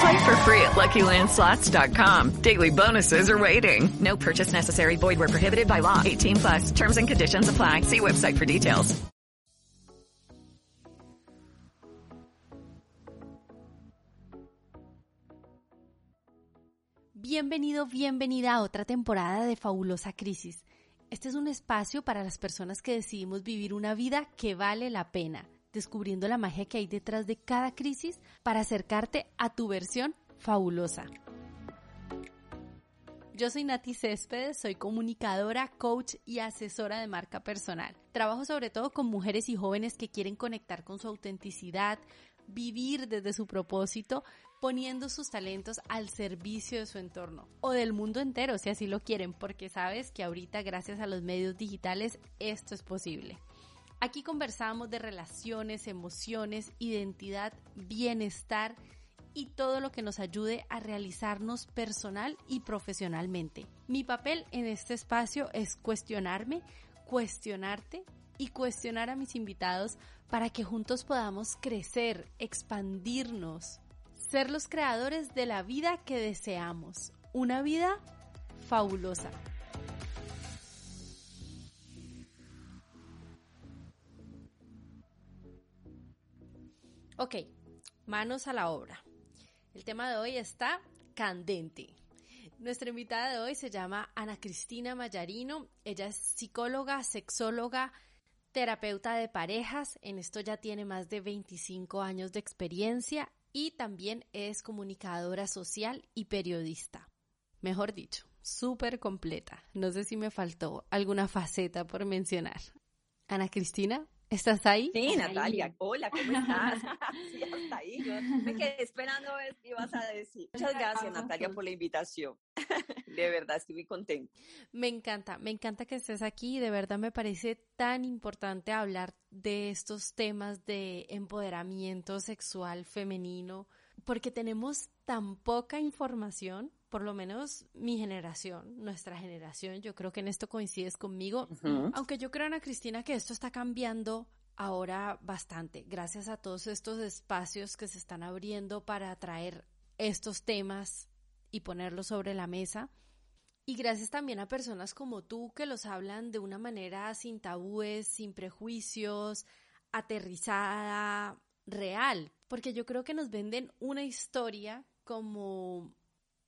Play for free at LuckyLandSlots.com. Daily bonuses are waiting. No purchase necessary. Void where prohibited by law. 18 plus. Terms and conditions apply. See website for details. Bienvenido, bienvenida a otra temporada de Fabulosa Crisis. Este es un espacio para las personas que decidimos vivir una vida que vale la pena, descubriendo la magia que hay detrás de cada crisis para acercarte a tu versión fabulosa. Yo soy Nati Céspedes, soy comunicadora, coach y asesora de marca personal. Trabajo sobre todo con mujeres y jóvenes que quieren conectar con su autenticidad, vivir desde su propósito, poniendo sus talentos al servicio de su entorno o del mundo entero si así lo quieren, porque sabes que ahorita gracias a los medios digitales esto es posible. Aquí conversamos de relaciones, emociones, identidad, bienestar y todo lo que nos ayude a realizarnos personal y profesionalmente. Mi papel en este espacio es cuestionarme, cuestionarte y cuestionar a mis invitados para que juntos podamos crecer, expandirnos, ser los creadores de la vida que deseamos, una vida fabulosa. Ok, manos a la obra. El tema de hoy está candente. Nuestra invitada de hoy se llama Ana Cristina Mayarino. Ella es psicóloga, sexóloga, terapeuta de parejas. En esto ya tiene más de 25 años de experiencia y también es comunicadora social y periodista. Mejor dicho, súper completa. No sé si me faltó alguna faceta por mencionar. Ana Cristina, ¿estás ahí? Sí, Natalia. Hola, ¿cómo estás? sí, hasta ahí. Yo me quedé esperando a ver qué ibas a decir. Muchas gracias, Natalia, por la invitación. De verdad, estoy muy contenta. Me encanta, me encanta que estés aquí. De verdad me parece tan importante hablar de estos temas de empoderamiento sexual femenino, porque tenemos tan poca información, por lo menos mi generación, nuestra generación, yo creo que en esto coincides conmigo, aunque yo creo, Ana Cristina, que esto está cambiando ahora bastante, gracias a todos estos espacios que se están abriendo para traer estos temas y ponerlos sobre la mesa. Y gracias también a personas como tú que los hablan de una manera sin tabúes, sin prejuicios, aterrizada, real, porque yo creo que nos venden una historia como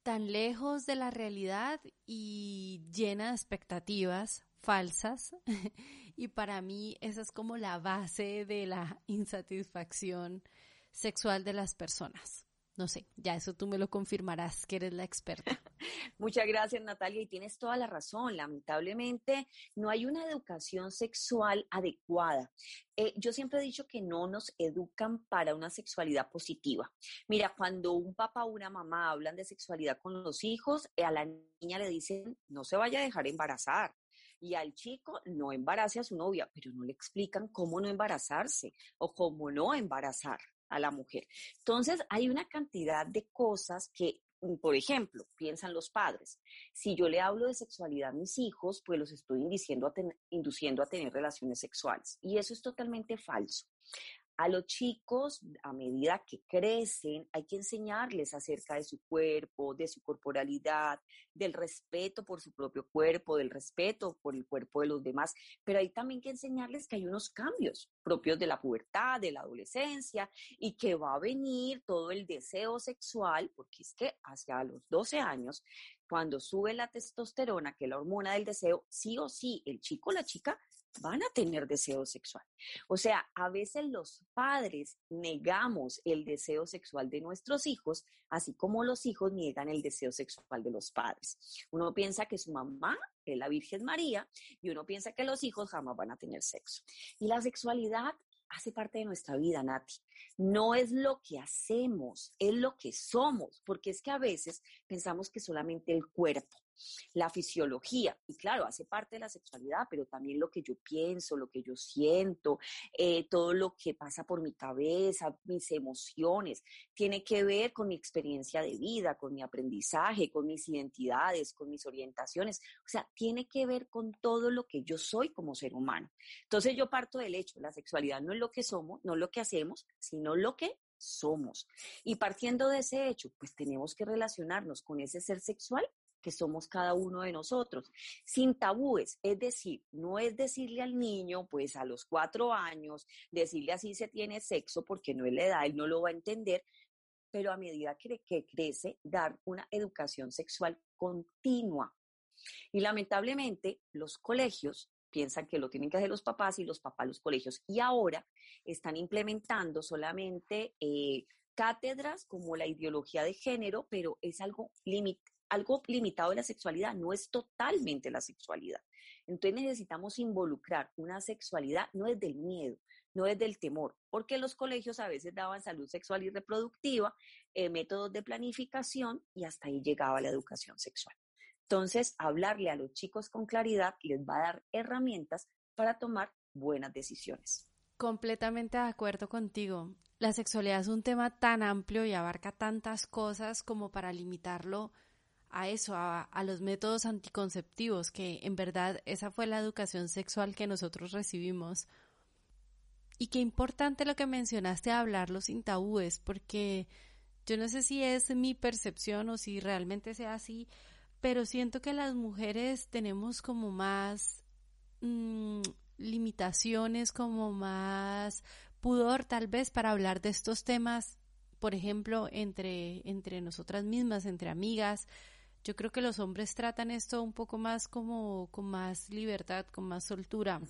tan lejos de la realidad y llena de expectativas falsas. y para mí esa es como la base de la insatisfacción sexual de las personas. No sé, ya eso tú me lo confirmarás, que eres la experta. Muchas gracias, Natalia, y tienes toda la razón. Lamentablemente, no hay una educación sexual adecuada. Eh, yo siempre he dicho que no nos educan para una sexualidad positiva. Mira, cuando un papá o una mamá hablan de sexualidad con los hijos, eh, a la niña le dicen, no se vaya a dejar embarazar y al chico no embarace a su novia, pero no le explican cómo no embarazarse o cómo no embarazar a la mujer. Entonces, hay una cantidad de cosas que, mm, por ejemplo, piensan los padres. Si yo le hablo de sexualidad a mis hijos, pues los estoy induciendo a, induciendo a tener relaciones sexuales. Y eso es totalmente falso. A los chicos, a medida que crecen, hay que enseñarles acerca de su cuerpo, de su corporalidad, del respeto por su propio cuerpo, del respeto por el cuerpo de los demás, pero hay también que enseñarles que hay unos cambios propios de la pubertad, de la adolescencia, y que va a venir todo el deseo sexual, porque es que hacia los 12 años, cuando sube la testosterona, que es la hormona del deseo, sí o sí, el chico o la chica van a tener deseo sexual. O sea, a veces los padres negamos el deseo sexual de nuestros hijos, así como los hijos niegan el deseo sexual de los padres. Uno piensa que su mamá es la Virgen María y uno piensa que los hijos jamás van a tener sexo. Y la sexualidad hace parte de nuestra vida, Nati. No es lo que hacemos, es lo que somos, porque es que a veces pensamos que solamente el cuerpo, la fisiología, y claro, hace parte de la sexualidad, pero también lo que yo pienso, lo que yo siento, eh, todo lo que pasa por mi cabeza, mis emociones, tiene que ver con mi experiencia de vida, con mi aprendizaje, con mis identidades, con mis orientaciones, o sea, tiene que ver con todo lo que yo soy como ser humano. Entonces yo parto del hecho, la sexualidad no es lo que somos, no es lo que hacemos, sino lo que somos. Y partiendo de ese hecho, pues tenemos que relacionarnos con ese ser sexual que somos cada uno de nosotros, sin tabúes. Es decir, no es decirle al niño, pues a los cuatro años, decirle así se tiene sexo porque no es la edad, él no lo va a entender, pero a medida que, crece, dar una educación sexual continua. Y lamentablemente los colegios piensan que lo tienen que hacer los papás y los papás los colegios. Y ahora están implementando solamente eh, cátedras como la ideología de género, pero es algo limitado algo limitado de la sexualidad, no es totalmente la sexualidad. Entonces necesitamos involucrar una sexualidad, no es del miedo, no es del temor, porque los colegios a veces daban salud sexual y reproductiva, eh, métodos de planificación y hasta ahí llegaba la educación sexual. Entonces, hablarle a los chicos con claridad les va a dar herramientas para tomar buenas decisiones. Completamente de acuerdo contigo. La sexualidad es un tema tan amplio y abarca tantas cosas como para limitarlo a eso, a, los métodos anticonceptivos, que en verdad esa fue la educación sexual que nosotros recibimos. Y qué importante lo que mencionaste, hablarlo sin tabúes, porque yo no sé si es mi percepción o si realmente sea así, pero siento que las mujeres tenemos como más mm, limitaciones, como más pudor tal vez para hablar de estos temas, por ejemplo, entre, entre nosotras mismas, entre amigas, yo creo que los hombres tratan esto un poco más como con más libertad, con más soltura.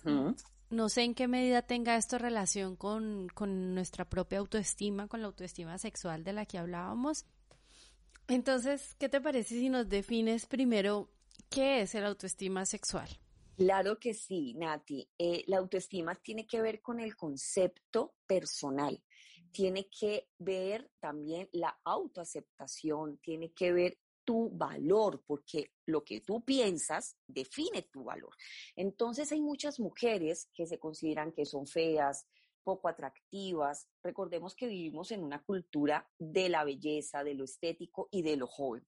No sé en qué medida tenga esto relación con, con nuestra propia autoestima, con la autoestima sexual de la que hablábamos. Entonces, ¿qué te parece si nos defines primero qué es el autoestima sexual? Claro que sí, Nati. Eh, la autoestima tiene que ver con el concepto personal, tiene que ver también la autoaceptación, tiene que ver tu valor, porque lo que tú piensas define tu valor. Entonces hay muchas mujeres que se consideran que son feas, poco atractivas. Recordemos que vivimos en una cultura de la belleza, de lo estético y de lo joven.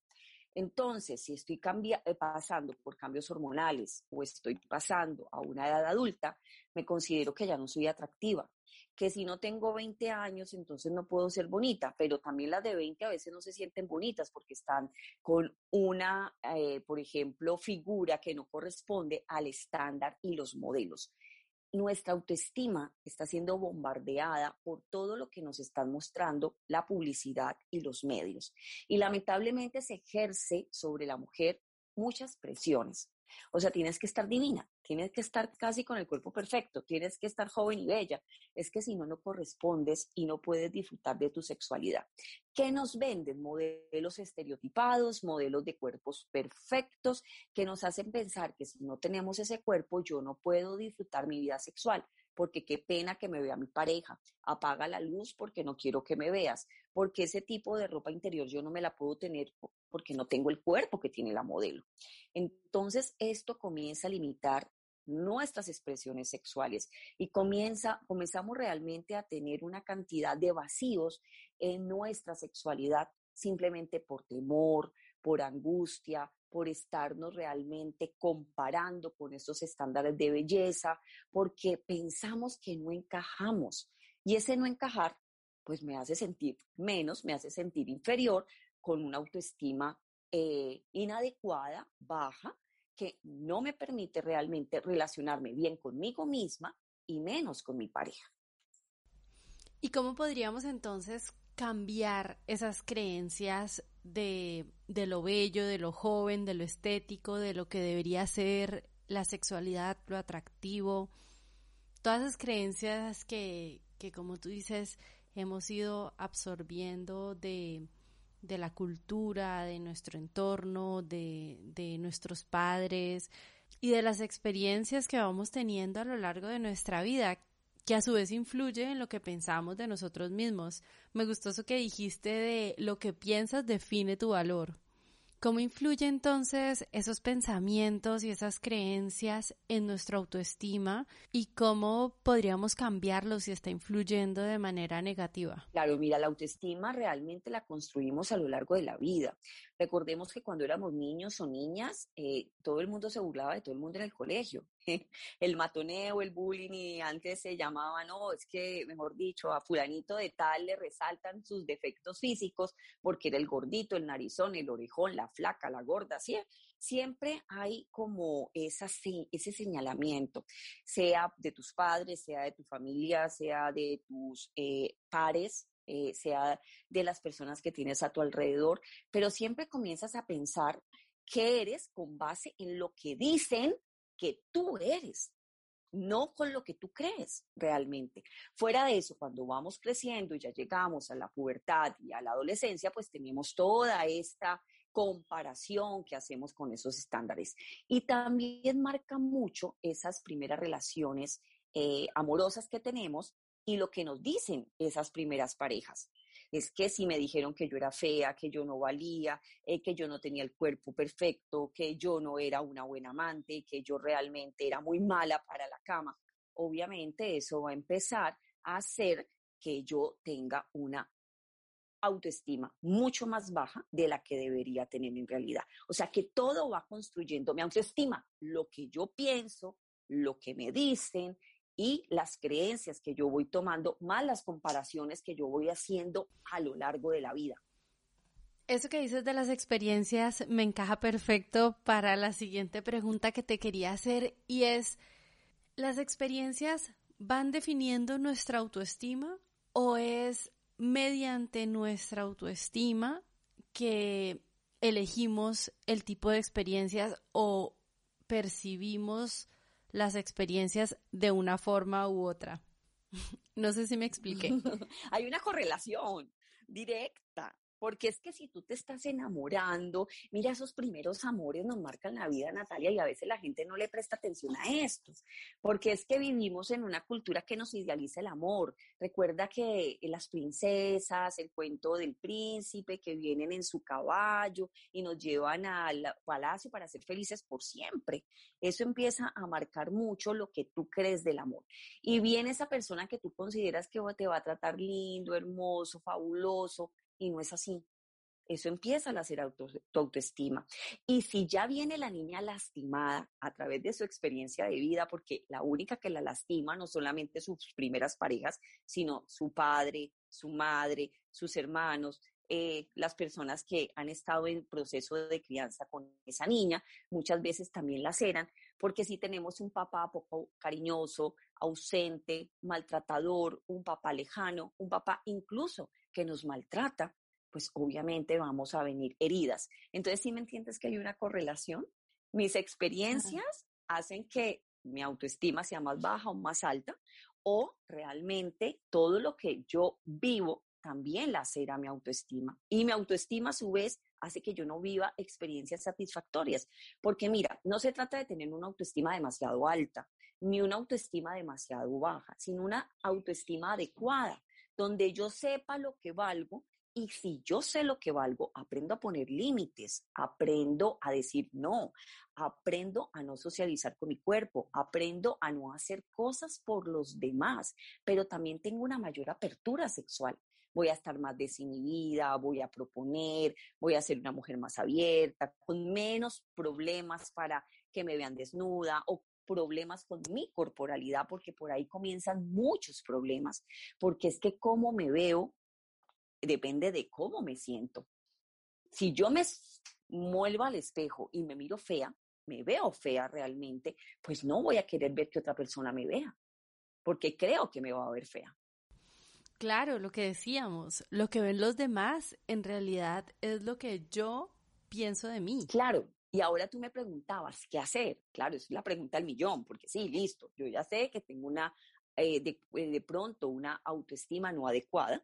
Entonces, si estoy eh, pasando por cambios hormonales o estoy pasando a una edad adulta, me considero que ya no soy atractiva que si no tengo 20 años, entonces no puedo ser bonita, pero también las de 20 a veces no se sienten bonitas porque están con una, eh, por ejemplo, figura que no corresponde al estándar y los modelos. Nuestra autoestima está siendo bombardeada por todo lo que nos están mostrando la publicidad y los medios. Y lamentablemente se ejerce sobre la mujer muchas presiones. O sea, tienes que estar divina, tienes que estar casi con el cuerpo perfecto, tienes que estar joven y bella. Es que si no, no correspondes y no puedes disfrutar de tu sexualidad. ¿Qué nos venden? Modelos estereotipados, modelos de cuerpos perfectos, que nos hacen pensar que si no tenemos ese cuerpo, yo no puedo disfrutar mi vida sexual porque qué pena que me vea mi pareja, apaga la luz porque no quiero que me veas, porque ese tipo de ropa interior yo no me la puedo tener porque no tengo el cuerpo que tiene la modelo. Entonces esto comienza a limitar nuestras expresiones sexuales y comienza, comenzamos realmente a tener una cantidad de vacíos en nuestra sexualidad simplemente por temor, por angustia, por estarnos realmente comparando con esos estándares de belleza, porque pensamos que no encajamos. Y ese no encajar, pues me hace sentir menos, me hace sentir inferior, con una autoestima eh, inadecuada, baja, que no me permite realmente relacionarme bien conmigo misma y menos con mi pareja. ¿Y cómo podríamos entonces cambiar esas creencias de, de, lo bello, de lo joven, de lo estético, de lo que debería ser la sexualidad, lo atractivo, todas esas creencias que, que como tú dices, hemos ido absorbiendo de, de la cultura, de nuestro entorno, de, de nuestros padres y de las experiencias que vamos teniendo a lo largo de nuestra vida, que a su vez influye en lo que pensamos de nosotros mismos. Me gustó que dijiste de lo que piensas define tu valor. ¿Cómo influye entonces esos pensamientos y esas creencias en nuestra autoestima y cómo podríamos cambiarlos si está influyendo de manera negativa? Claro, mira, la autoestima realmente la construimos a lo largo de la vida. Recordemos que cuando éramos niños o niñas, eh, todo el mundo se burlaba de todo el mundo en el colegio. el matoneo, el bullying, y antes se llamaba, no, es que, mejor dicho, a fulanito de tal le resaltan sus defectos físicos porque era el gordito, el narizón, el orejón, la flaca, la gorda, ¿sí? siempre hay como esa, ese señalamiento, sea de tus padres, sea de tu familia, sea de tus eh, pares, eh, sea de las personas que tienes a tu alrededor, pero siempre comienzas a pensar qué eres con base en lo que dicen que tú eres, no con lo que tú crees realmente. Fuera de eso, cuando vamos creciendo y ya llegamos a la pubertad y a la adolescencia, pues tenemos toda esta comparación que hacemos con esos estándares. Y también marca mucho esas primeras relaciones eh, amorosas que tenemos y lo que nos dicen esas primeras parejas. Es que si me dijeron que yo era fea, que yo no valía, eh, que yo no tenía el cuerpo perfecto, que yo no era una buena amante, que yo realmente era muy mala para la cama, obviamente eso va a empezar a hacer que yo tenga una autoestima mucho más baja de la que debería tener en realidad. O sea que todo va construyendo mi autoestima, lo que yo pienso, lo que me dicen, y las creencias que yo voy tomando, más las comparaciones que yo voy haciendo a lo largo de la vida. Eso que dices de las experiencias me encaja perfecto para la siguiente pregunta que te quería hacer y es, ¿las experiencias van definiendo nuestra autoestima o es mediante nuestra autoestima que elegimos el tipo de experiencias o percibimos las experiencias de una forma u otra. No sé si me expliqué. Hay una correlación directa. Porque es que si tú te estás enamorando, mira, esos primeros amores nos marcan la vida, Natalia, y a veces la gente no le presta atención a esto. Porque es que vivimos en una cultura que nos idealiza el amor. Recuerda que las princesas, el cuento del príncipe, que vienen en su caballo y nos llevan al palacio para ser felices por siempre. Eso empieza a marcar mucho lo que tú crees del amor. Y viene esa persona que tú consideras que te va a tratar lindo, hermoso, fabuloso, y no es así. Eso empieza a hacer tu autoestima. Y si ya viene la niña lastimada a través de su experiencia de vida, porque la única que la lastima no solamente sus primeras parejas, sino su padre, su madre, sus hermanos, eh, las personas que han estado en proceso de crianza con esa niña, muchas veces también las eran, porque si tenemos un papá poco cariñoso, ausente, maltratador, un papá lejano, un papá incluso que nos maltrata, pues obviamente vamos a venir heridas. Entonces, ¿sí me entiendes que hay una correlación? Mis experiencias hacen que mi autoestima sea más baja o más alta, o realmente todo lo que yo vivo también la a mi autoestima. Y mi autoestima, a su vez, hace que yo no viva experiencias satisfactorias. Porque mira, no se trata de tener una autoestima demasiado alta, ni una autoestima demasiado baja, sino una autoestima adecuada donde yo sepa lo que valgo y si yo sé lo que valgo, aprendo a poner límites, aprendo a decir no, aprendo a no socializar con mi cuerpo, aprendo a no hacer cosas por los demás, pero también tengo una mayor apertura sexual. Voy a estar más desinhibida, voy a proponer, voy a ser una mujer más abierta, con menos problemas para que me vean desnuda o problemas con mi corporalidad, porque por ahí comienzan muchos problemas, porque es que cómo me veo depende de cómo me siento. Si yo me muevo al espejo y me miro fea, me veo fea realmente, pues no voy a querer ver que otra persona me vea, porque creo que me va a ver fea. Claro, lo que decíamos, lo que ven los demás en realidad es lo que yo pienso de mí. Claro, y ahora tú me preguntabas, ¿qué hacer? Claro, es la pregunta del millón, porque sí, listo, yo ya sé que tengo una eh, eh, de pronto una autoestima no adecuada,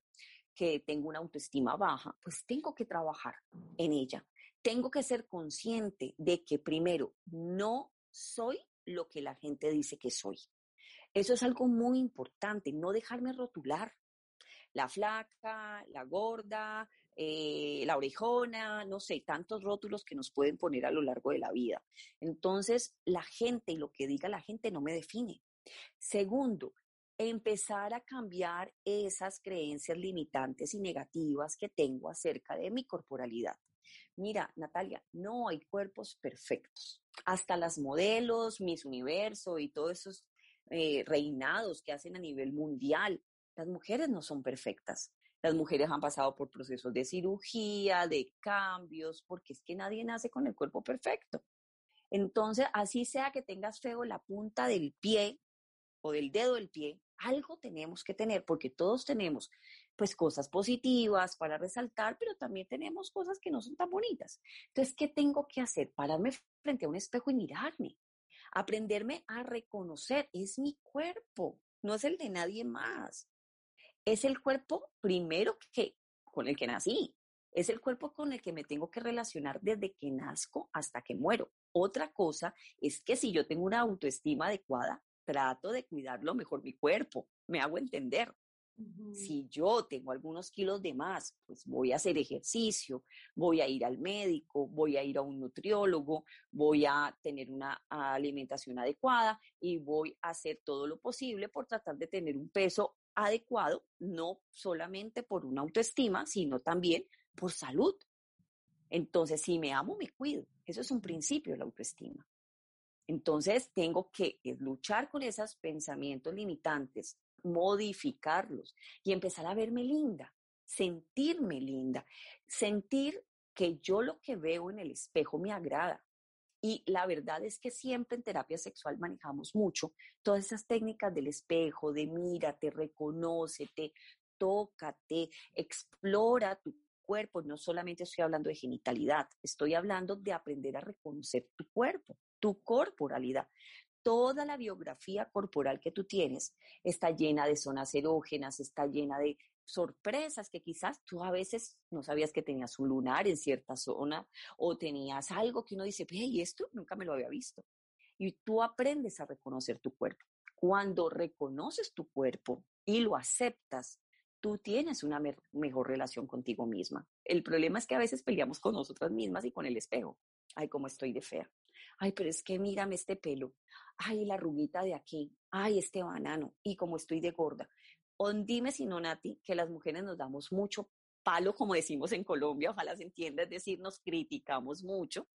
que tengo una autoestima baja, pues tengo que trabajar en ella. Tengo que ser consciente de que primero no soy lo que la gente dice que soy. Eso es algo muy importante, no dejarme rotular. La flaca, la gorda, eh, la orejona, no sé, tantos rótulos que nos pueden poner a lo largo de la vida. Entonces, la gente y lo que diga la gente no me define. Segundo, empezar a cambiar esas creencias limitantes y negativas que tengo acerca de mi corporalidad. Mira, Natalia, no hay cuerpos perfectos. Hasta las modelos, Miss Universo y todos esos eh, reinados que hacen a nivel mundial, las mujeres no son perfectas. Las mujeres han pasado por procesos de cirugía, de cambios, porque es que nadie nace con el cuerpo perfecto. Entonces, así sea que tengas feo la punta del pie o del dedo del pie, algo tenemos que tener, porque todos tenemos pues cosas positivas para resaltar, pero también tenemos cosas que no son tan bonitas. Entonces, ¿qué tengo que hacer? Pararme frente a un espejo y mirarme. Aprenderme a reconocer, es mi cuerpo, no es el de nadie más. Es el cuerpo primero que con el que nací. Es el cuerpo con el que me tengo que relacionar desde que nazco hasta que muero. Otra cosa es que si yo tengo una autoestima adecuada, trato de cuidarlo mejor mi cuerpo. Me hago entender. Si yo tengo algunos kilos de más, pues voy a hacer ejercicio, voy a ir al médico, voy a ir a un nutriólogo, voy a tener una alimentación adecuada y voy a hacer todo lo posible por tratar de tener un peso adecuado, no solamente por una autoestima, sino también por salud. Entonces, si me amo, me cuido. Eso es un principio la autoestima. Entonces, tengo que luchar con esos pensamientos limitantes, modificarlos y empezar a verme linda, sentirme linda, sentir que yo lo que veo en el espejo me agrada. Y la verdad es que siempre en terapia sexual manejamos mucho todas esas técnicas del espejo, de mírate, reconócete, tócate, explora tu cuerpo. No solamente estoy hablando de genitalidad, estoy hablando de aprender a reconocer tu cuerpo, tu corporalidad toda la biografía corporal que tú tienes está llena de zonas erógenas, está llena de sorpresas que quizás tú a veces no sabías que tenías un lunar en cierta zona o tenías algo que uno dice, hey, esto nunca me lo había visto. Y tú aprendes a reconocer tu cuerpo. Cuando reconoces tu cuerpo y lo aceptas, tú tienes una mejor relación contigo misma. El problema es que a veces peleamos con nosotras mismas y con el espejo. Ay, cómo estoy de fea. Ay, pero es que mírame este pelo ay, la ruguita de aquí, ay, este banano, y como estoy de gorda. O dime si no, Nati, que las mujeres nos damos mucho palo, como decimos en Colombia, ojalá se entienda, es decir, nos criticamos mucho,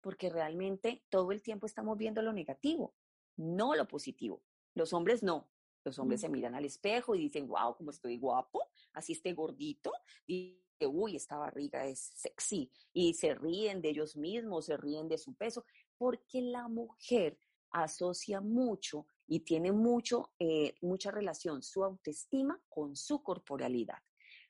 porque realmente todo el tiempo estamos viendo lo negativo, no lo positivo. Los hombres no. Los hombres se miran al espejo y dicen, wow, como estoy guapo, así esté gordito, y uy, esta barriga es sexy, y se ríen de ellos mismos, se ríen de su peso, porque la mujer asocia mucho y tiene mucho, eh, mucha relación su autoestima con su corporalidad.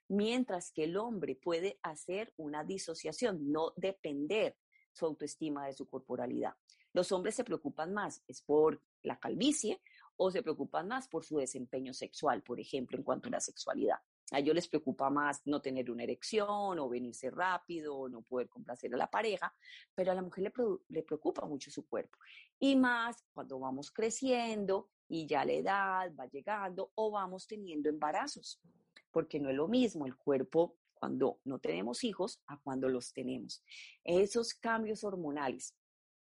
Mientras que el hombre puede hacer una disociación, no depender su autoestima de su corporalidad. Los hombres se preocupan más, es por la calvicie o se preocupan más por su desempeño sexual, por ejemplo, en cuanto a la sexualidad. A ellos les preocupa más no tener una erección o venirse rápido o no poder complacer a la pareja, pero a la mujer le, le preocupa mucho su cuerpo. Y más cuando vamos creciendo y ya la edad va llegando o vamos teniendo embarazos, porque no es lo mismo el cuerpo cuando no tenemos hijos a cuando los tenemos. Esos cambios hormonales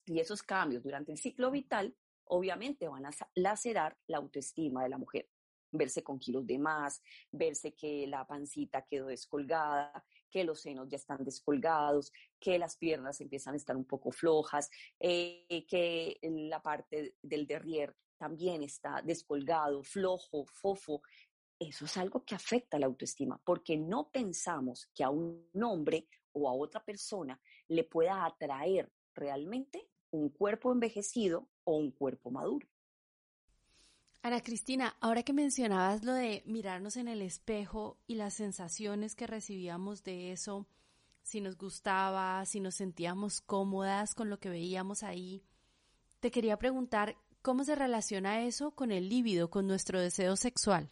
y esos cambios durante el ciclo vital obviamente van a lacerar la autoestima de la mujer verse con kilos de más, verse que la pancita quedó descolgada, que los senos ya están descolgados, que las piernas empiezan a estar un poco flojas, eh, que la parte del derrier también está descolgado, flojo, fofo. Eso es algo que afecta la autoestima, porque no pensamos que a un hombre o a otra persona le pueda atraer realmente un cuerpo envejecido o un cuerpo maduro. Ana Cristina, ahora que mencionabas lo de mirarnos en el espejo y las sensaciones que recibíamos de eso, si nos gustaba, si nos sentíamos cómodas con lo que veíamos ahí, te quería preguntar ¿cómo se relaciona eso con el líbido, con nuestro deseo sexual?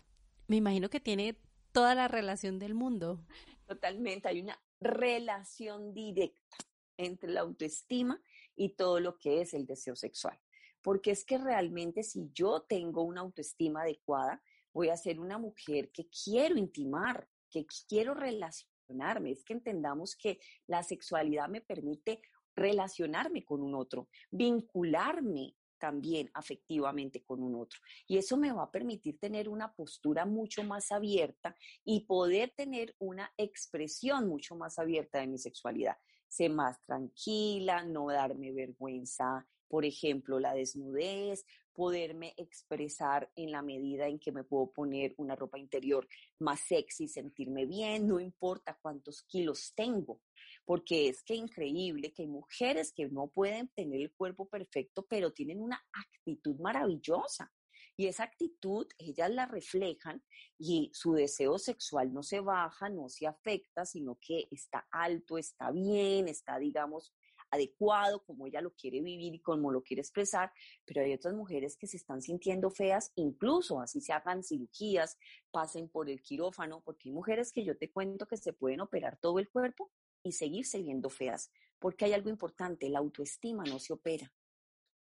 Me imagino que tiene toda la relación del mundo. Totalmente, hay una relación directa entre la autoestima y todo lo que es el deseo sexual. Porque es que realmente si yo tengo una autoestima adecuada, voy a ser una mujer que quiero intimar, que quiero relacionarme. Es que entendamos que la sexualidad me permite relacionarme con un otro, vincularme también afectivamente con un otro. Y eso me va a permitir tener una postura mucho más abierta y poder tener una expresión mucho más abierta de mi sexualidad. Ser más tranquila, no darme vergüenza, por ejemplo, la desnudez, poderme expresar en la medida en que me puedo poner una ropa interior más sexy, sentirme bien, no importa cuántos kilos tengo, porque es que increíble que hay mujeres que no pueden tener el cuerpo perfecto, pero tienen una actitud maravillosa. Y esa actitud, ellas la reflejan y su deseo sexual no se baja, no se afecta, sino que está alto, está bien, está, digamos, adecuado, como ella lo quiere vivir y como lo quiere expresar, pero hay otras mujeres que se están sintiendo feas, incluso así se hagan cirugías, pasen por el quirófano, porque hay mujeres que yo te cuento que se pueden operar todo el cuerpo y seguirse viendo feas, porque hay algo importante, la autoestima no se opera,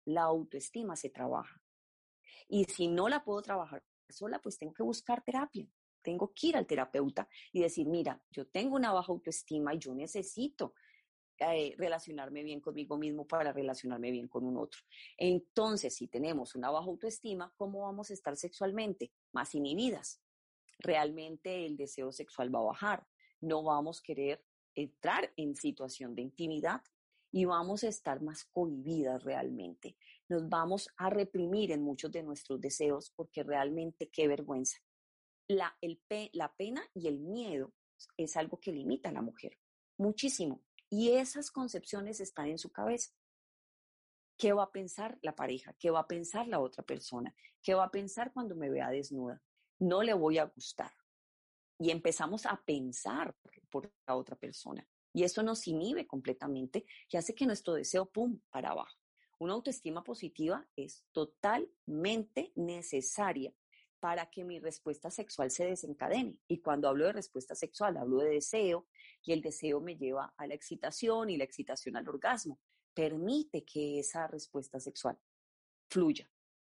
la autoestima se trabaja. Y si no la puedo trabajar sola, pues tengo que buscar terapia. Tengo que ir al terapeuta y decir, mira, yo tengo una baja autoestima y yo necesito relacionarme bien conmigo mismo para relacionarme bien con un otro. Entonces, si tenemos una baja autoestima, ¿cómo vamos a estar sexualmente? Más inhibidas. Realmente el deseo sexual va a bajar. No vamos a querer entrar en situación de intimidad y vamos a estar más cohibidas realmente. Nos vamos a reprimir en muchos de nuestros deseos porque realmente qué vergüenza. La, el, la pena y el miedo es algo que limita a la mujer muchísimo. Y esas concepciones están en su cabeza. ¿Qué va a pensar la pareja? ¿Qué va a pensar la otra persona? ¿Qué va a pensar cuando me vea desnuda? No le voy a gustar. Y empezamos a pensar por la otra persona. Y eso nos inhibe completamente y hace que nuestro deseo, ¡pum!, para abajo. Una autoestima positiva es totalmente necesaria para que mi respuesta sexual se desencadene. Y cuando hablo de respuesta sexual, hablo de deseo, y el deseo me lleva a la excitación y la excitación al orgasmo. Permite que esa respuesta sexual fluya.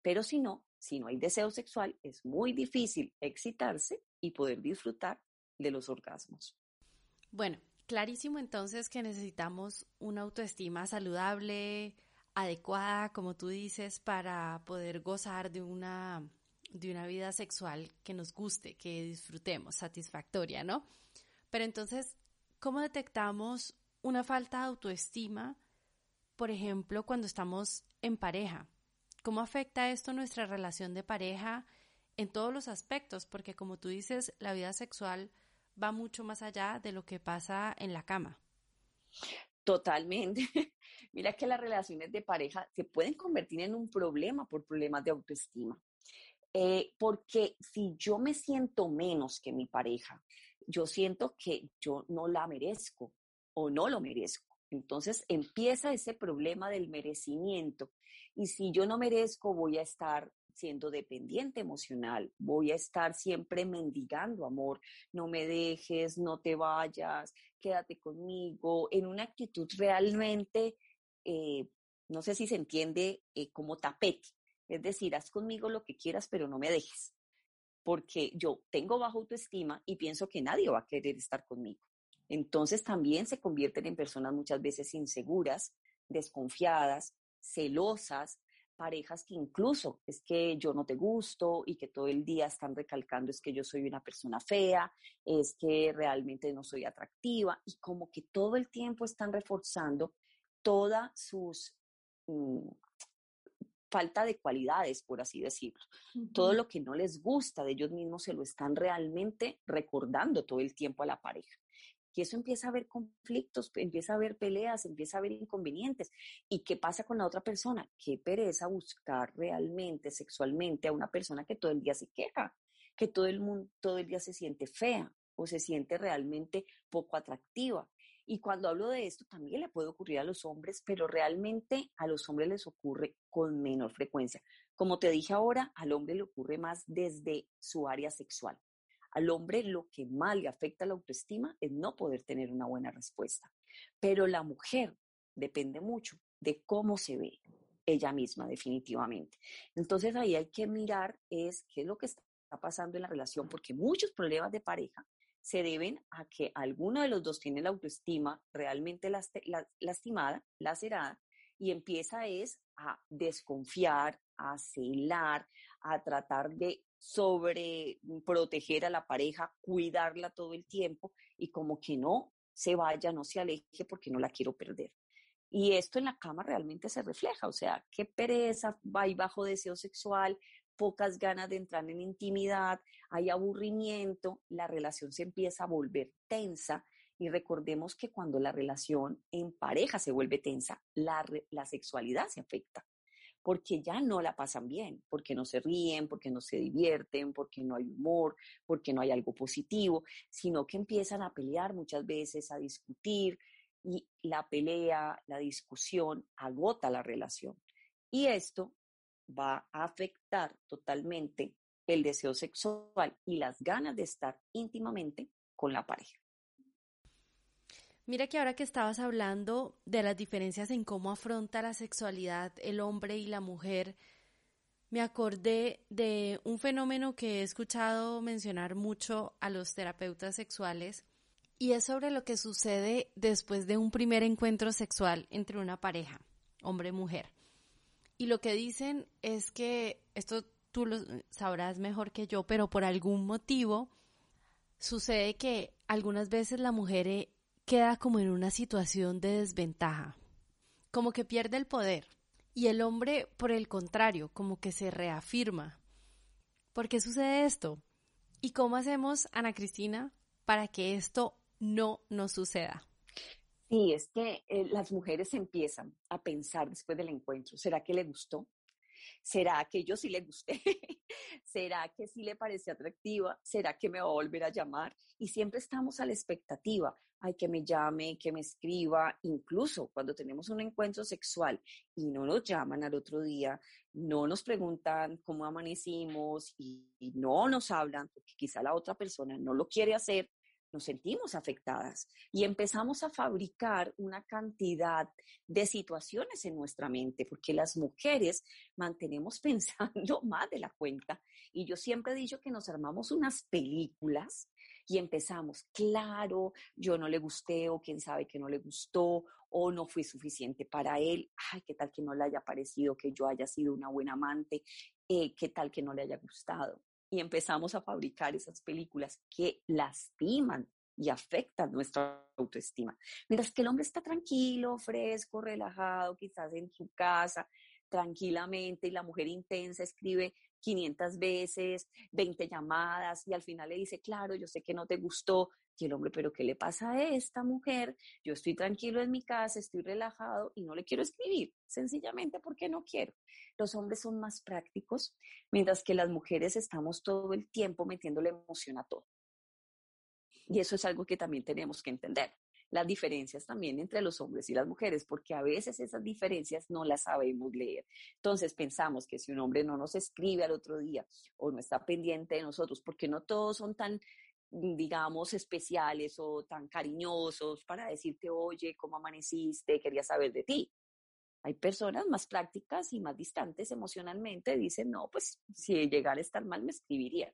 Pero si no, si no hay deseo sexual, es muy difícil excitarse y poder disfrutar de los orgasmos. Bueno, clarísimo entonces que necesitamos una autoestima saludable, adecuada, como tú dices, para poder gozar de una, de una vida sexual que nos guste, que disfrutemos, satisfactoria, ¿no? Pero entonces, ¿Cómo detectamos una falta de autoestima, por ejemplo, cuando estamos en pareja? ¿Cómo afecta esto nuestra relación de pareja en todos los aspectos? Porque como tú dices, la vida sexual va mucho más allá de lo que pasa en la cama. Totalmente. Mira que las relaciones de pareja se pueden convertir en un problema por problemas de autoestima. Eh, porque si yo me siento menos que mi pareja, yo siento que yo no la merezco o no lo merezco. Entonces empieza ese problema del merecimiento. Y si yo no merezco, voy a estar siendo dependiente emocional, voy a estar siempre mendigando amor, no me dejes, no te vayas, quédate conmigo, en una actitud realmente, eh, no sé si se entiende eh, como tapete, es decir, haz conmigo lo que quieras, pero no me dejes porque yo tengo baja autoestima y pienso que nadie va a querer estar conmigo. Entonces también se convierten en personas muchas veces inseguras, desconfiadas, celosas, parejas que incluso es que yo no te gusto y que todo el día están recalcando es que yo soy una persona fea, es que realmente no soy atractiva y como que todo el tiempo están reforzando todas sus mm, falta de cualidades, por así decirlo. Todo lo que no les gusta de ellos mismos se lo están realmente recordando todo el tiempo a la pareja. Y eso empieza a haber conflictos, empieza a haber peleas, empieza a haber inconvenientes. ¿Y qué pasa con la otra persona? Qué pereza buscar realmente sexualmente a una persona que todo el día se queja, que todo el mundo todo el día se siente fea o se siente realmente poco atractiva. Y cuando hablo de esto, también le puede ocurrir a los hombres, pero realmente a los hombres les ocurre con menor frecuencia. Como te dije ahora, al hombre le ocurre más desde su área sexual. Al hombre lo que más le afecta la autoestima es no poder tener una buena respuesta. Pero la mujer depende mucho de cómo se ve ella misma definitivamente. Entonces ahí hay que mirar es qué es lo que está pasando en la relación, porque muchos problemas de pareja se deben a que alguno de los dos tiene la autoestima realmente lastimada, lacerada, y empieza es a desconfiar, a celar, a tratar de sobre proteger a la pareja, cuidarla todo el tiempo y como que no se vaya, no se aleje porque no la quiero perder. Y esto en la cama realmente se refleja, o sea, qué pereza, va y bajo deseo sexual, pocas ganas de entrar en intimidad, hay aburrimiento, la relación se empieza a volver tensa y recordemos que cuando la relación en pareja se vuelve tensa, la, sexualidad se afecta porque ya no la pasan bien, porque no se ríen, porque no se divierten, porque no hay humor, porque no hay algo positivo, sino que empiezan a pelear muchas veces, a discutir, y la pelea, la discusión agota la relación. Y esto va a afectar totalmente el deseo sexual y las ganas de estar íntimamente con la pareja. Mira que ahora que estabas hablando de las diferencias en cómo afronta la sexualidad el hombre y la mujer, me acordé de un fenómeno que he escuchado mencionar mucho a los terapeutas sexuales y es sobre lo que sucede después de un primer encuentro sexual entre una pareja, hombre-mujer. Y lo que dicen es que, esto tú lo sabrás mejor que yo, pero por algún motivo sucede que algunas veces la mujer eh, queda como en una situación de desventaja, como que pierde el poder. Y el hombre, por el contrario, como que se reafirma. ¿Por qué sucede esto? ¿Y cómo hacemos, Ana Cristina, para que esto no nos suceda. Sí, es que eh, las mujeres empiezan a pensar después del encuentro, ¿será que le gustó? ¿Será que yo sí le gusté? ¿Será que sí le parece atractiva? ¿Será que me va a volver a llamar? Y siempre estamos a la expectativa. Hay que me llame, que me escriba. Incluso cuando tenemos un encuentro sexual y no nos llaman al otro día, no nos preguntan cómo amanecimos y no nos hablan, porque quizá la otra persona no lo quiere hacer nos sentimos afectadas y empezamos a fabricar una cantidad de situaciones en nuestra mente, porque las mujeres mantenemos pensando más de la cuenta. Y yo siempre he dicho que nos armamos unas películas y empezamos, claro, yo no le gusté o quién sabe que no le gustó o no fui suficiente para él, ay, qué tal que no le haya parecido que yo haya sido una buena amante, eh, qué tal que no le haya gustado y empezamos a fabricar esas películas que lastiman y afectan nuestra autoestima. Mientras que el hombre está tranquilo, fresco, relajado, quizás en su casa, tranquilamente, y la mujer intensa escribe 500 veces, 20 llamadas, y al final le dice, claro, yo sé que no te gustó, y el hombre, pero ¿qué le pasa a esta mujer? Yo estoy tranquilo en mi casa, estoy relajado y no le quiero escribir, sencillamente porque no quiero. Los hombres son más prácticos, mientras que las mujeres estamos todo el tiempo metiéndole emoción a todo. Y eso es algo que también tenemos que entender. Las diferencias también entre los hombres y las mujeres, porque a veces esas diferencias no las sabemos leer. Entonces pensamos que si un hombre no nos escribe al otro día o no está pendiente de nosotros, porque no todos son tan digamos, especiales o tan cariñosos para decirte, oye, ¿cómo amaneciste? Quería saber de ti. Hay personas más prácticas y más distantes emocionalmente, dicen, no, pues si llegara a estar mal me escribiría.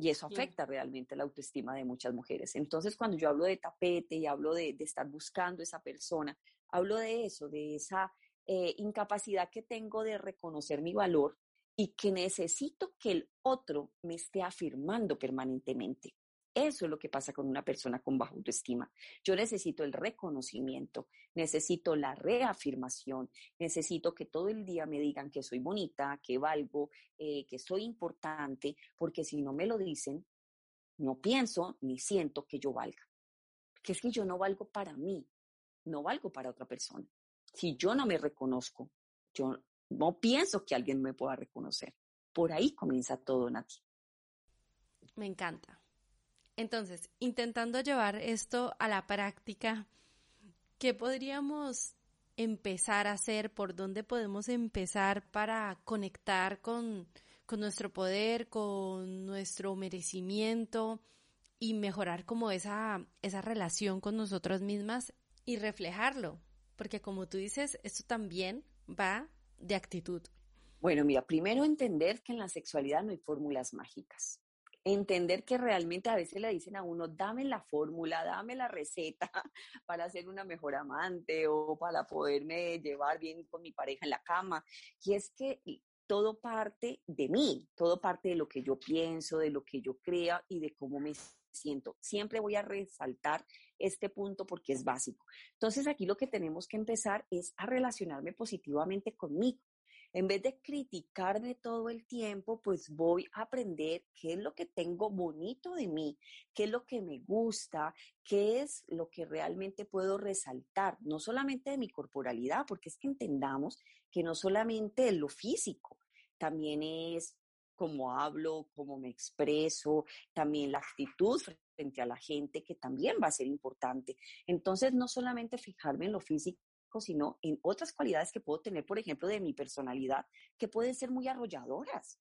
Y eso afecta realmente la autoestima de muchas mujeres. Entonces, cuando yo hablo de tapete y hablo de, estar buscando esa persona, hablo de eso, de esa eh, incapacidad que tengo de reconocer mi valor y que necesito que el otro me esté afirmando permanentemente. Eso es lo que pasa con una persona con baja autoestima. Yo necesito el reconocimiento, necesito la reafirmación, necesito que todo el día me digan que soy bonita, que valgo, eh, que soy importante, porque si no me lo dicen, no pienso ni siento que yo valga. Porque es que yo no valgo para mí, no valgo para otra persona. Si yo no me reconozco, yo no pienso que alguien me pueda reconocer. Por ahí comienza todo, Nati. Me encanta. Entonces, intentando llevar esto a la práctica, ¿qué podríamos empezar a hacer, por dónde podemos empezar para conectar con, con nuestro poder, con nuestro merecimiento y mejorar como esa, esa relación con nosotras mismas y reflejarlo. Porque como tú dices, esto también va de actitud. Bueno, mira, primero entender que en la sexualidad no hay fórmulas mágicas. Entender que realmente a veces le dicen a uno, dame la fórmula, dame la receta para ser una mejor amante o para poderme llevar bien con mi pareja en la cama. Y es que todo parte de mí, todo parte de lo que yo pienso, de lo que yo crea y de cómo me siento. Siempre voy a resaltar este punto porque es básico. Entonces aquí lo que tenemos que empezar es a relacionarme positivamente conmigo. En vez de criticarme todo el tiempo, pues voy a aprender qué es lo que tengo bonito de mí, qué es lo que me gusta, qué es lo que realmente puedo resaltar, no solamente de mi corporalidad, porque es que entendamos que no solamente lo físico, también es cómo hablo, cómo me expreso, también la actitud frente a la gente, que también va a ser importante. Entonces, no solamente fijarme en lo físico, sino en otras cualidades que puedo tener, por ejemplo, de mi personalidad, que pueden ser muy arrolladoras.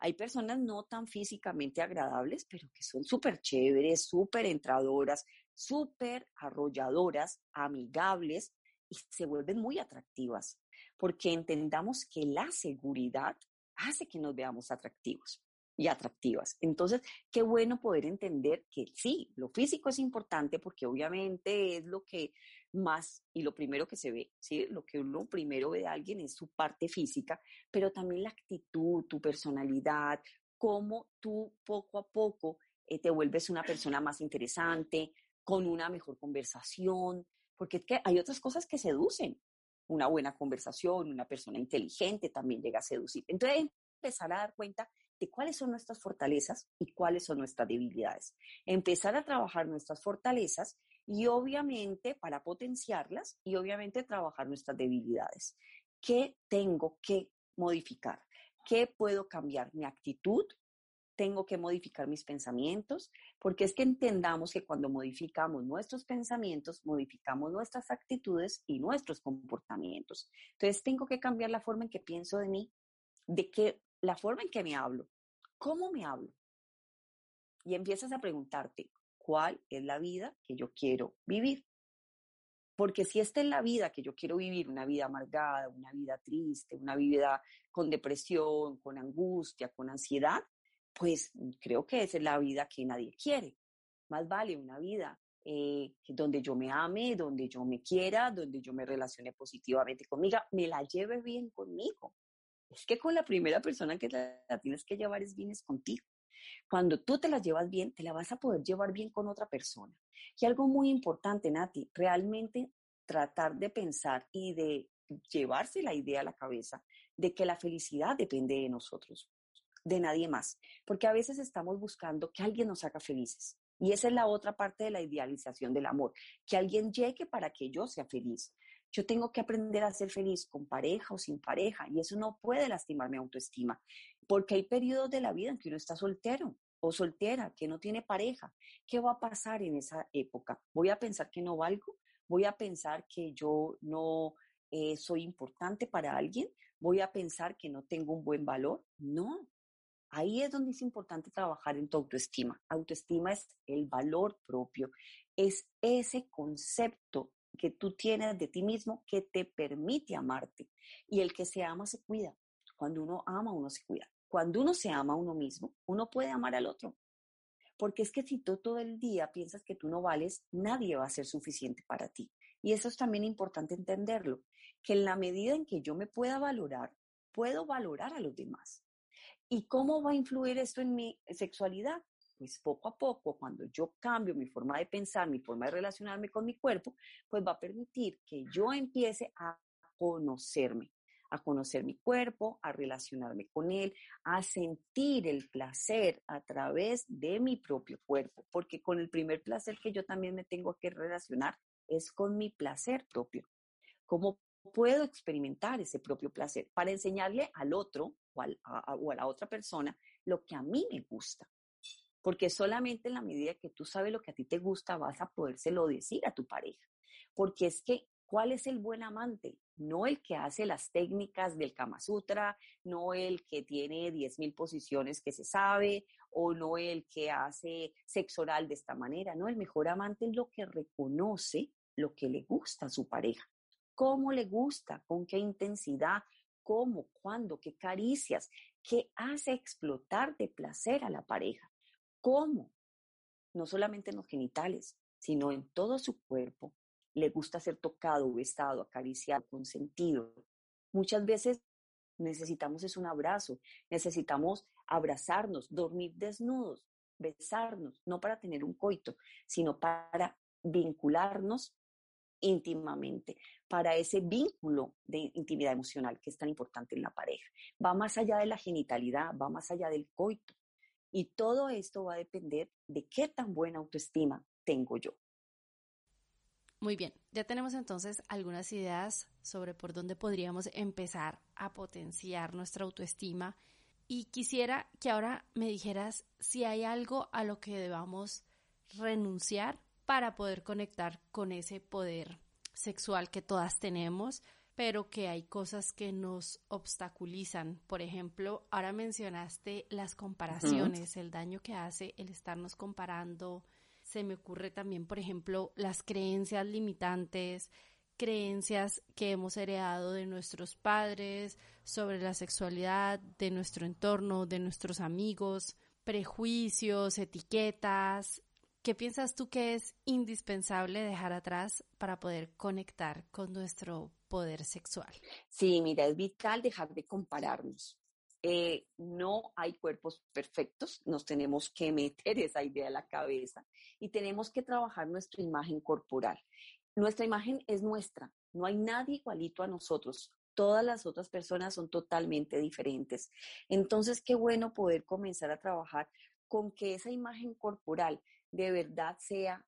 Hay personas no tan físicamente agradables, pero que son súper chéveres, súper entradoras, súper arrolladoras, amigables y se vuelven muy atractivas, porque entendamos que la seguridad hace que nos veamos atractivos y atractivas. Entonces, qué bueno poder entender que sí, lo físico es importante porque obviamente es lo que más y lo primero que se ve, ¿sí? Lo que uno primero ve de alguien es su parte física, pero también la actitud, tu personalidad, cómo tú poco a poco eh, te vuelves una persona más interesante, con una mejor conversación, porque es que hay otras cosas que seducen. Una buena conversación, una persona inteligente también llega a seducir. Entonces, empezar a dar cuenta de cuáles son nuestras fortalezas y cuáles son nuestras debilidades. Empezar a trabajar nuestras fortalezas y obviamente para potenciarlas y obviamente trabajar nuestras debilidades. ¿Qué tengo que modificar? ¿Qué puedo cambiar? Mi actitud, tengo que modificar mis pensamientos, porque es que entendamos que cuando modificamos nuestros pensamientos, modificamos nuestras actitudes y nuestros comportamientos. Entonces, tengo que cambiar la forma en que pienso de mí, de qué la forma en que me hablo, cómo me hablo. Y empiezas a preguntarte, ¿cuál es la vida que yo quiero vivir? Porque si esta es la vida que yo quiero vivir, una vida amargada, una vida triste, una vida con depresión, con angustia, con ansiedad, pues creo que esa es la vida que nadie quiere. Más vale una vida eh, donde yo me ame, donde yo me quiera, donde yo me relacione positivamente conmigo, me la lleve bien conmigo. Es que con la primera persona que la, tienes que llevar es bien es contigo. Cuando tú te la llevas bien, te la vas a poder llevar bien con otra persona. Y algo muy importante, Nati, realmente tratar de pensar y de llevarse la idea a la cabeza de que la felicidad depende de nosotros, de nadie más. Porque a veces estamos buscando que alguien nos haga felices. Y esa es la otra parte de la idealización del amor, que alguien llegue para que yo sea feliz. Yo tengo que aprender a ser feliz con pareja o sin pareja y eso no puede lastimar mi autoestima, porque hay periodos de la vida en que uno está soltero o soltera, que no tiene pareja. ¿Qué va a pasar en esa época? ¿Voy a pensar que no valgo? ¿Voy a pensar que yo no eh, soy importante para alguien? ¿Voy a pensar que no tengo un buen valor? No. Ahí es donde es importante trabajar en tu autoestima. Autoestima es el valor propio, es ese concepto que tú tienes de ti mismo que te permite amarte. Y el que se ama se cuida. Cuando uno ama, uno se cuida. Cuando uno se ama a uno mismo, uno puede amar al otro. Porque es que si tú todo el día piensas que tú no vales, nadie va a ser suficiente para ti. Y eso es también importante entenderlo, que en la medida en que yo me pueda valorar, puedo valorar a los demás. ¿Y cómo va a influir esto en mi sexualidad? pues poco a poco, cuando yo cambio mi forma de pensar, mi forma de relacionarme con mi cuerpo, pues va a permitir que yo empiece a conocerme, a conocer mi cuerpo, a relacionarme con él, a sentir el placer a través de mi propio cuerpo, porque con el primer placer que yo también me tengo que relacionar es con mi placer propio. ¿Cómo puedo experimentar ese propio placer para enseñarle al otro o, o a la otra persona lo que a mí me gusta? porque solamente en la medida que tú sabes lo que a ti te gusta vas a podérselo decir a tu pareja. Porque es que ¿Cuál es el buen amante? No el que hace las técnicas del Kama Sutra, no el que tiene 10.000 posiciones que se sabe, o no el que hace sexo oral de esta manera. No, el mejor amante es lo que reconoce lo que le gusta a su pareja. ¿Cómo le gusta? ¿Con qué intensidad? ¿Cómo? ¿Cuándo? ¿Qué caricias? ¿Qué hace explotar de placer a la pareja? ¿Cómo? No solamente en los genitales, sino en todo su cuerpo, le gusta ser tocado, besado, acariciado, consentido. Muchas veces necesitamos es un abrazo, necesitamos abrazarnos, dormir desnudos, besarnos, no para tener un coito, sino para vincularnos íntimamente, para ese vínculo de intimidad emocional que es tan importante en la pareja. Va más allá de la genitalidad, va más allá del coito. Y todo esto va a depender de qué tan buena autoestima tengo yo. Muy bien, ya tenemos entonces algunas ideas sobre por dónde podríamos empezar a potenciar nuestra autoestima y quisiera que ahora me dijeras si hay algo a lo que debamos renunciar para poder conectar con ese poder sexual que todas tenemos, pero que hay cosas que nos obstaculizan. Por ejemplo, ahora mencionaste las comparaciones, el daño que hace el estarnos comparando se me ocurre también, por ejemplo, las creencias limitantes, creencias que hemos heredado de nuestros padres sobre la sexualidad, de nuestro entorno, de nuestros amigos, prejuicios, etiquetas. ¿Qué piensas tú que es indispensable dejar atrás para poder conectar con nuestro poder sexual? Sí, mira, es vital dejar de compararnos. Eh, no hay cuerpos perfectos, nos tenemos que meter esa idea a la cabeza y tenemos que trabajar nuestra imagen corporal. Nuestra imagen es nuestra, no hay nadie igualito a nosotros. Todas las otras personas son totalmente diferentes. Entonces, qué bueno poder comenzar a trabajar con que esa imagen corporal de verdad sea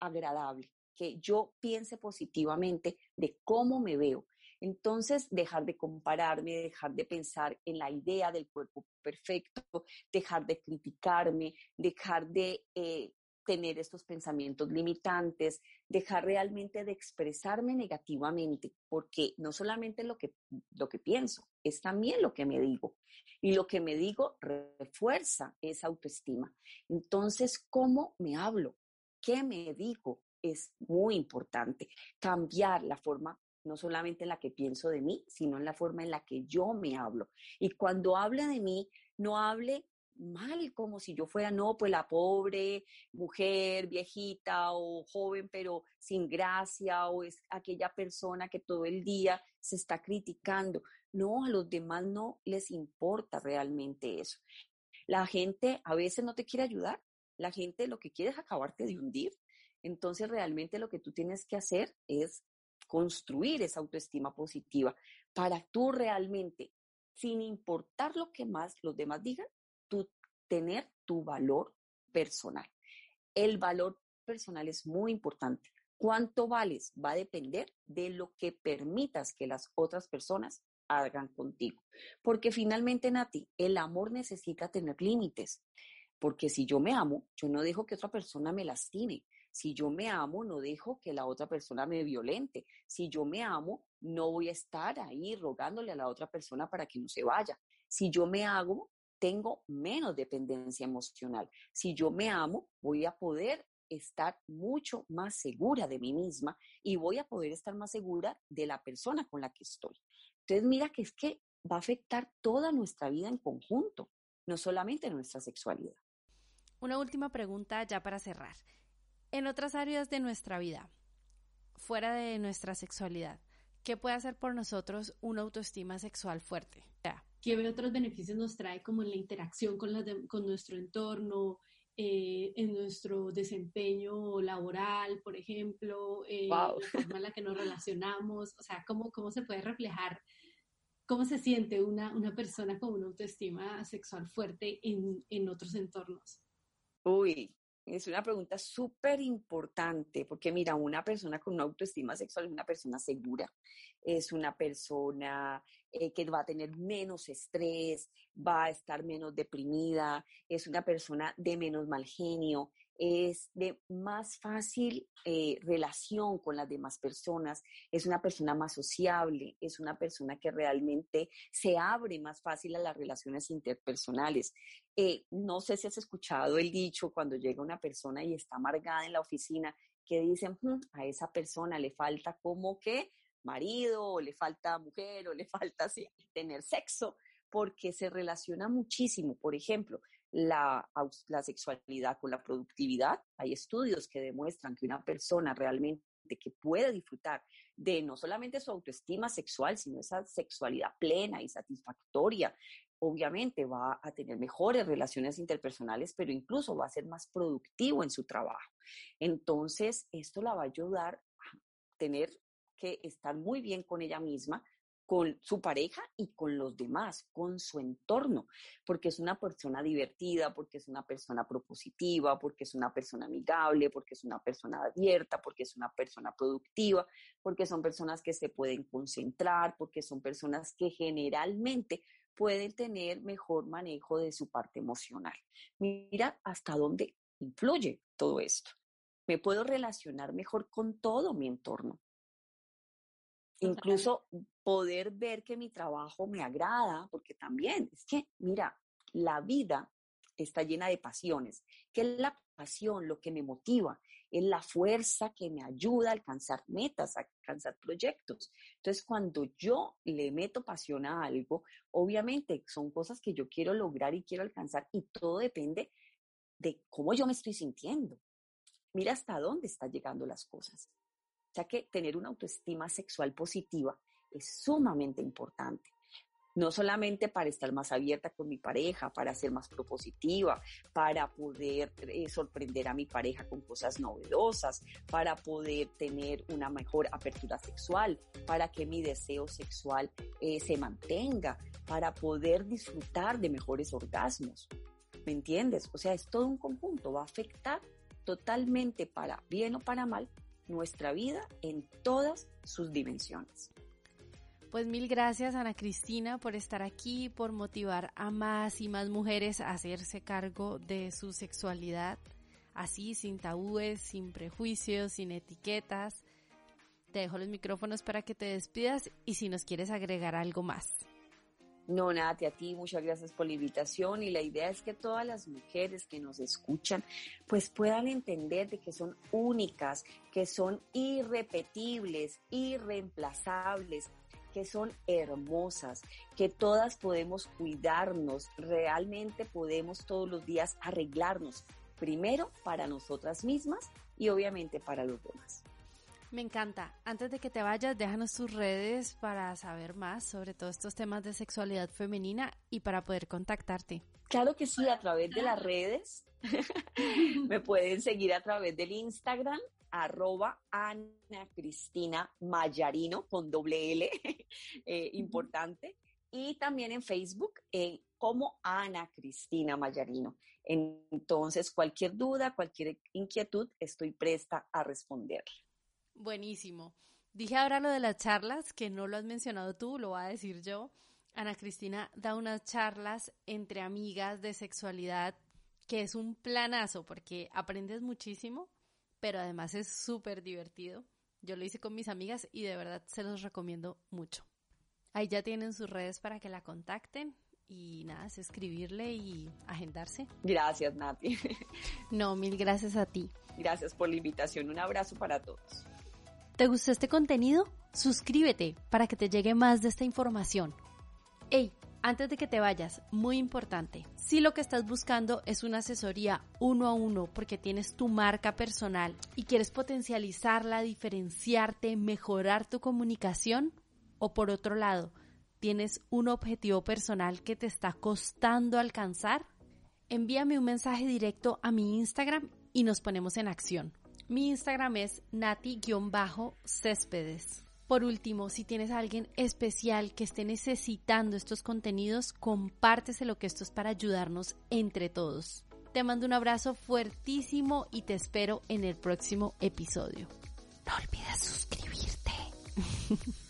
agradable, que yo piense positivamente de cómo me veo, entonces, dejar de compararme, dejar de pensar en la idea del cuerpo perfecto, dejar de criticarme, dejar de eh, tener estos pensamientos limitantes, dejar realmente de expresarme negativamente, porque no solamente lo que, lo que pienso, es también lo que me digo. Y lo que me digo refuerza esa autoestima. Entonces, ¿cómo me hablo? ¿Qué me digo? Es muy importante. Cambiar la forma no solamente en la que pienso de mí, sino en la forma en la que yo me hablo. Y cuando hable de mí, no hable mal como si yo fuera, no, pues la pobre mujer, viejita o joven, pero sin gracia, o es aquella persona que todo el día se está criticando. No, a los demás no les importa realmente eso. La gente a veces no te quiere ayudar, la gente lo que quiere es acabarte de hundir. Entonces realmente lo que tú tienes que hacer es construir esa autoestima positiva para tú realmente, sin importar lo que más los demás digan, tú tener tu valor personal. El valor personal es muy importante. ¿Cuánto vales? Va a depender de lo que permitas que las otras personas hagan contigo. Porque finalmente, Nati, el amor necesita tener límites. Porque si yo me amo, yo no dejo que otra persona me lastime. Si yo me amo, no dejo que la otra persona me violente. Si yo me amo, no voy a estar ahí rogándole a la otra persona para que no se vaya. Si yo me hago, tengo menos dependencia emocional. Si yo me amo, voy a poder estar mucho más segura de mí misma y voy a poder estar más segura de la persona con la que estoy. Entonces, mira que es que va a afectar toda nuestra vida en conjunto, no solamente nuestra sexualidad. Una última pregunta ya para cerrar en otras áreas de nuestra vida, fuera de nuestra sexualidad, ¿qué puede hacer por nosotros una autoestima sexual fuerte? ¿Qué otros beneficios nos trae como en la interacción con, con nuestro entorno, eh, en nuestro desempeño laboral, por ejemplo, eh, la forma en la que nos relacionamos? O sea, ¿cómo, cómo se puede reflejar? ¿Cómo se siente una, una persona con una autoestima sexual fuerte en, en otros entornos? Uy, es una pregunta súper importante porque mira, una persona con una autoestima sexual es una persona segura, es una persona eh, que va a tener menos estrés, va a estar menos deprimida, es una persona de menos mal genio, es de más fácil eh, relación con las demás personas, es una persona más sociable, es una persona que realmente se abre más fácil a las relaciones interpersonales. Eh, no sé si has escuchado el dicho cuando llega una persona y está amargada en la oficina, que dicen, hmm, a esa persona le falta como que marido, o le falta mujer, o le falta así, tener sexo, porque se relaciona muchísimo. Por ejemplo, la, la sexualidad con la productividad. Hay estudios que demuestran que una persona realmente que puede disfrutar de no solamente su autoestima sexual, sino esa sexualidad plena y satisfactoria, obviamente va a tener mejores relaciones interpersonales, pero incluso va a ser más productivo en su trabajo. Entonces, esto la va a ayudar a tener que estar muy bien con ella misma, con su pareja y con los demás, con su entorno, porque es una persona divertida, porque es una persona propositiva, porque es una persona amigable, porque es una persona abierta, porque es una persona productiva, porque son personas que se pueden concentrar, porque son personas que generalmente pueden tener mejor manejo de su parte emocional. Mira hasta dónde influye todo esto. Me puedo relacionar mejor con todo mi entorno. Incluso poder ver que mi trabajo me agrada, porque también es que, mira, la vida está llena de pasiones. ¿Qué es la pasión? Lo que me motiva, es la fuerza que me ayuda a alcanzar metas, a alcanzar proyectos. Entonces, cuando yo le meto pasión a algo, obviamente son cosas que yo quiero lograr y quiero alcanzar y todo depende de cómo yo me estoy sintiendo. Mira hasta dónde están llegando las cosas. O sea que tener una autoestima sexual positiva es sumamente importante. No solamente para estar más abierta con mi pareja, para ser más propositiva, para poder eh, sorprender a mi pareja con cosas novedosas, para poder tener una mejor apertura sexual, para que mi deseo sexual eh, se mantenga, para poder disfrutar de mejores orgasmos. ¿Me entiendes? O sea, es todo un conjunto, va a afectar totalmente para bien o para mal nuestra vida en todas sus dimensiones. Pues mil gracias Ana Cristina por estar aquí, por motivar a más y más mujeres a hacerse cargo de su sexualidad, así sin tabúes, sin prejuicios, sin etiquetas. Te dejo los micrófonos para que te despidas y si nos quieres agregar algo más. No, Nati, a ti muchas gracias por la invitación y la idea es que todas las mujeres que nos escuchan pues puedan entender de que son únicas, que son irrepetibles, irreemplazables, que son hermosas, que todas podemos cuidarnos, realmente podemos todos los días arreglarnos, primero para nosotras mismas y obviamente para los demás. Me encanta. Antes de que te vayas, déjanos tus redes para saber más sobre todos estos temas de sexualidad femenina y para poder contactarte. Claro que sí, a través de las redes. Me pueden seguir a través del Instagram, arroba Ana Cristina Mayarino con doble L, eh, importante. Y también en Facebook eh, como Ana Cristina Mayarino. Entonces, cualquier duda, cualquier inquietud, estoy presta a responder. Buenísimo. Dije ahora lo de las charlas, que no lo has mencionado tú, lo voy a decir yo. Ana Cristina da unas charlas entre amigas de sexualidad, que es un planazo porque aprendes muchísimo, pero además es súper divertido. Yo lo hice con mis amigas y de verdad se los recomiendo mucho. Ahí ya tienen sus redes para que la contacten y nada, es escribirle y agendarse. Gracias, Nati. No, mil gracias a ti. Gracias por la invitación. Un abrazo para todos. ¿Te gustó este contenido? Suscríbete para que te llegue más de esta información. Hey, antes de que te vayas, muy importante, si lo que estás buscando es una asesoría uno a uno porque tienes tu marca personal y quieres potencializarla, diferenciarte, mejorar tu comunicación, o por otro lado, tienes un objetivo personal que te está costando alcanzar, envíame un mensaje directo a mi Instagram y nos ponemos en acción. Mi Instagram es nati-céspedes. Por último, si tienes a alguien especial que esté necesitando estos contenidos, compárteselo que esto es para ayudarnos entre todos. Te mando un abrazo fuertísimo y te espero en el próximo episodio. No olvides suscribirte.